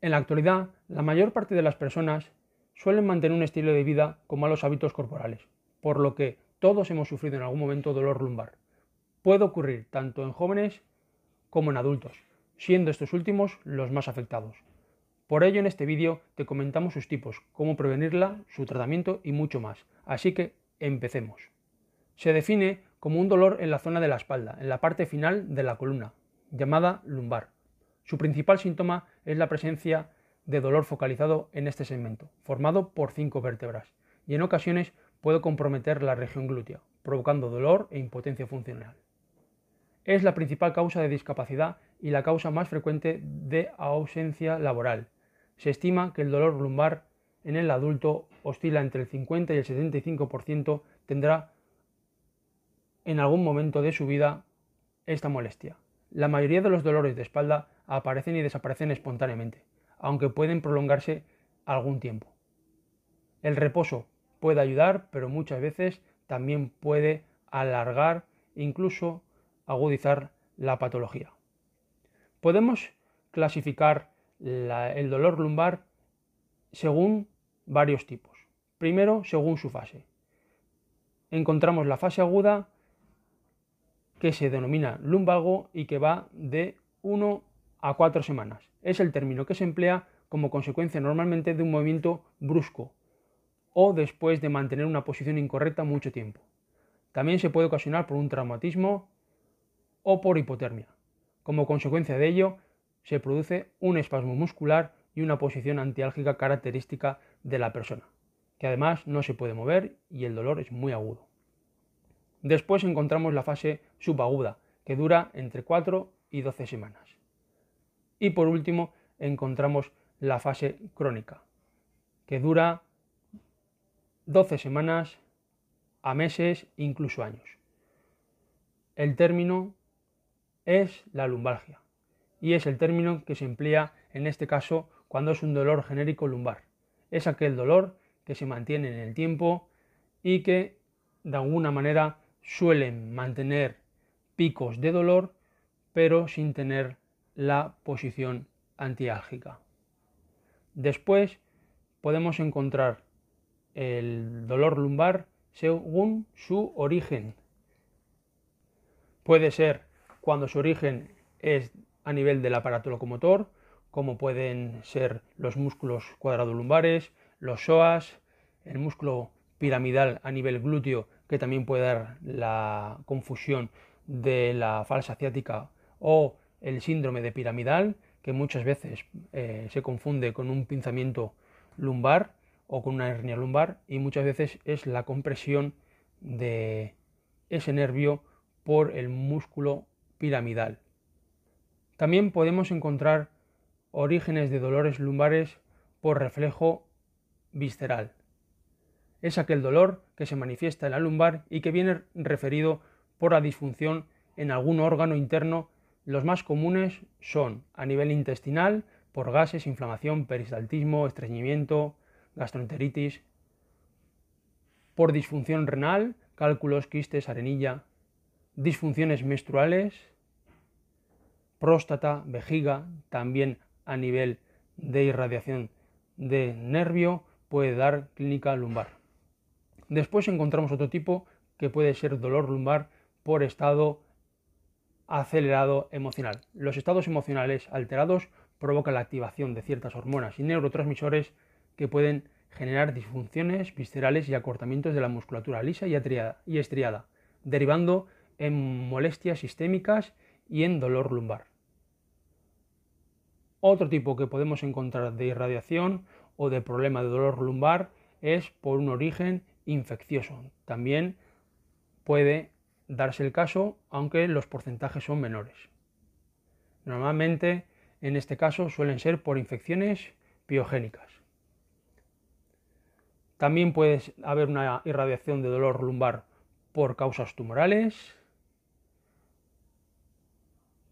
En la actualidad, la mayor parte de las personas suelen mantener un estilo de vida con malos hábitos corporales, por lo que todos hemos sufrido en algún momento dolor lumbar. Puede ocurrir tanto en jóvenes como en adultos, siendo estos últimos los más afectados. Por ello en este vídeo te comentamos sus tipos, cómo prevenirla, su tratamiento y mucho más. Así que empecemos. Se define como un dolor en la zona de la espalda, en la parte final de la columna, llamada lumbar. Su principal síntoma es la presencia de dolor focalizado en este segmento, formado por cinco vértebras, y en ocasiones puede comprometer la región glútea, provocando dolor e impotencia funcional. Es la principal causa de discapacidad y la causa más frecuente de ausencia laboral. Se estima que el dolor lumbar en el adulto oscila entre el 50 y el 75% tendrá en algún momento de su vida esta molestia. La mayoría de los dolores de espalda aparecen y desaparecen espontáneamente, aunque pueden prolongarse algún tiempo. El reposo puede ayudar, pero muchas veces también puede alargar incluso agudizar la patología. Podemos clasificar el dolor lumbar según varios tipos. Primero, según su fase. Encontramos la fase aguda que se denomina lumbago y que va de 1 a 4 semanas. Es el término que se emplea como consecuencia normalmente de un movimiento brusco o después de mantener una posición incorrecta mucho tiempo. También se puede ocasionar por un traumatismo o por hipotermia. Como consecuencia de ello, se produce un espasmo muscular y una posición antiálgica característica de la persona, que además no se puede mover y el dolor es muy agudo. Después encontramos la fase subaguda, que dura entre 4 y 12 semanas. Y por último encontramos la fase crónica, que dura 12 semanas a meses, incluso años. El término es la lumbalgia y es el término que se emplea en este caso cuando es un dolor genérico lumbar. Es aquel dolor que se mantiene en el tiempo y que de alguna manera suelen mantener picos de dolor pero sin tener la posición antiálgica. Después podemos encontrar el dolor lumbar según su origen. Puede ser cuando su origen es a nivel del aparato locomotor, como pueden ser los músculos cuadradolumbares, los psoas, el músculo piramidal a nivel glúteo, que también puede dar la confusión de la falsa ciática o el síndrome de piramidal, que muchas veces eh, se confunde con un pinzamiento lumbar o con una hernia lumbar y muchas veces es la compresión de ese nervio por el músculo piramidal. También podemos encontrar orígenes de dolores lumbares por reflejo visceral. Es aquel dolor que se manifiesta en la lumbar y que viene referido por la disfunción en algún órgano interno los más comunes son a nivel intestinal, por gases, inflamación, peristaltismo, estreñimiento, gastroenteritis, por disfunción renal, cálculos, quistes, arenilla, disfunciones menstruales, próstata, vejiga, también a nivel de irradiación de nervio puede dar clínica lumbar. Después encontramos otro tipo que puede ser dolor lumbar por estado acelerado emocional. Los estados emocionales alterados provocan la activación de ciertas hormonas y neurotransmisores que pueden generar disfunciones viscerales y acortamientos de la musculatura lisa y estriada, derivando en molestias sistémicas y en dolor lumbar. Otro tipo que podemos encontrar de irradiación o de problema de dolor lumbar es por un origen infeccioso. También puede darse el caso, aunque los porcentajes son menores. Normalmente, en este caso, suelen ser por infecciones biogénicas. También puede haber una irradiación de dolor lumbar por causas tumorales,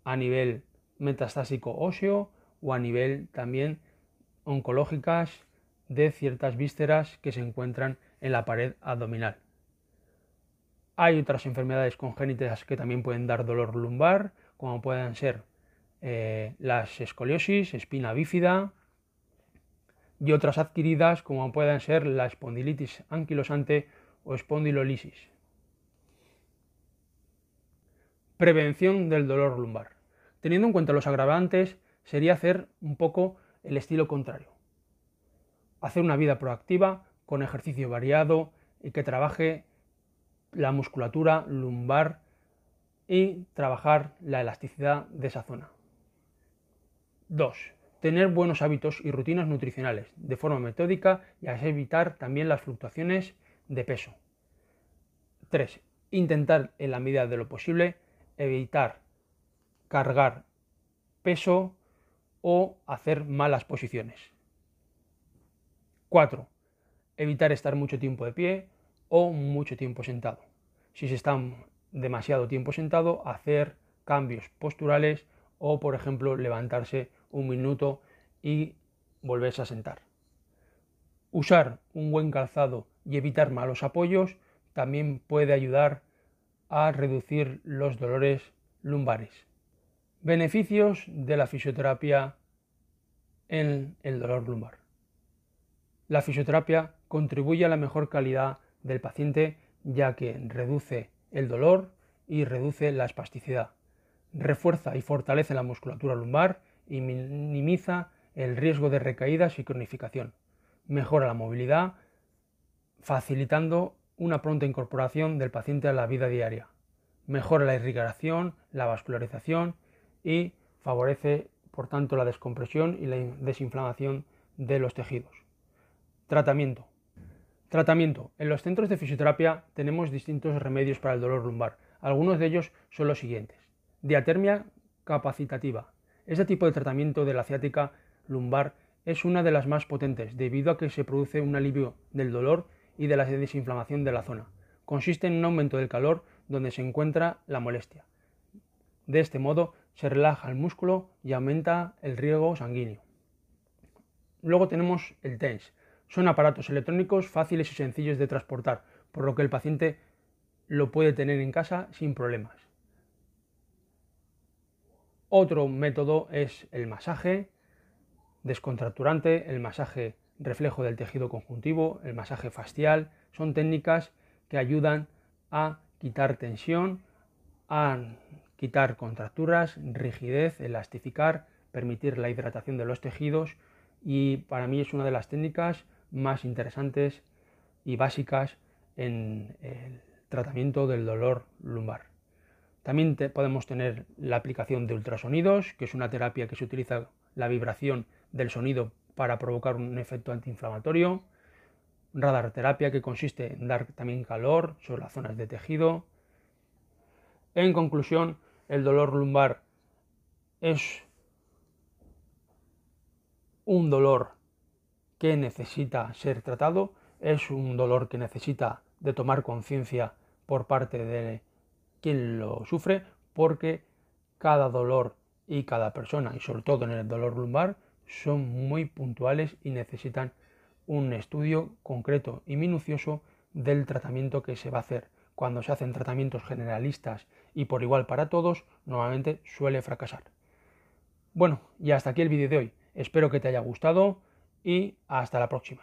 a nivel metastásico óseo o a nivel también oncológicas de ciertas vísceras que se encuentran en la pared abdominal. Hay otras enfermedades congénitas que también pueden dar dolor lumbar, como pueden ser eh, las escoliosis, espina bífida, y otras adquiridas como puedan ser la espondilitis anquilosante o espondilolisis. Prevención del dolor lumbar. Teniendo en cuenta los agravantes, sería hacer un poco el estilo contrario. Hacer una vida proactiva con ejercicio variado y que trabaje la musculatura lumbar y trabajar la elasticidad de esa zona. 2. Tener buenos hábitos y rutinas nutricionales de forma metódica y así evitar también las fluctuaciones de peso. 3. Intentar en la medida de lo posible evitar cargar peso o hacer malas posiciones. 4. Evitar estar mucho tiempo de pie o mucho tiempo sentado. Si se está demasiado tiempo sentado, hacer cambios posturales o, por ejemplo, levantarse un minuto y volverse a sentar. Usar un buen calzado y evitar malos apoyos también puede ayudar a reducir los dolores lumbares. Beneficios de la fisioterapia en el dolor lumbar. La fisioterapia contribuye a la mejor calidad del paciente ya que reduce el dolor y reduce la espasticidad. Refuerza y fortalece la musculatura lumbar y minimiza el riesgo de recaídas y cronificación. Mejora la movilidad, facilitando una pronta incorporación del paciente a la vida diaria. Mejora la irrigación, la vascularización y favorece, por tanto, la descompresión y la desinflamación de los tejidos. Tratamiento. Tratamiento. En los centros de fisioterapia tenemos distintos remedios para el dolor lumbar. Algunos de ellos son los siguientes. Diatermia capacitativa. Este tipo de tratamiento de la ciática lumbar es una de las más potentes debido a que se produce un alivio del dolor y de la desinflamación de la zona. Consiste en un aumento del calor donde se encuentra la molestia. De este modo se relaja el músculo y aumenta el riego sanguíneo. Luego tenemos el TENS. Son aparatos electrónicos fáciles y sencillos de transportar, por lo que el paciente lo puede tener en casa sin problemas. Otro método es el masaje descontracturante, el masaje reflejo del tejido conjuntivo, el masaje facial. Son técnicas que ayudan a quitar tensión, a quitar contracturas, rigidez, elastificar, permitir la hidratación de los tejidos y para mí es una de las técnicas más interesantes y básicas en el tratamiento del dolor lumbar. También podemos tener la aplicación de ultrasonidos, que es una terapia que se utiliza la vibración del sonido para provocar un efecto antiinflamatorio. Radar terapia, que consiste en dar también calor sobre las zonas de tejido. En conclusión, el dolor lumbar es un dolor que necesita ser tratado, es un dolor que necesita de tomar conciencia por parte de quien lo sufre, porque cada dolor y cada persona, y sobre todo en el dolor lumbar, son muy puntuales y necesitan un estudio concreto y minucioso del tratamiento que se va a hacer. Cuando se hacen tratamientos generalistas y por igual para todos, normalmente suele fracasar. Bueno, y hasta aquí el vídeo de hoy. Espero que te haya gustado y hasta la próxima.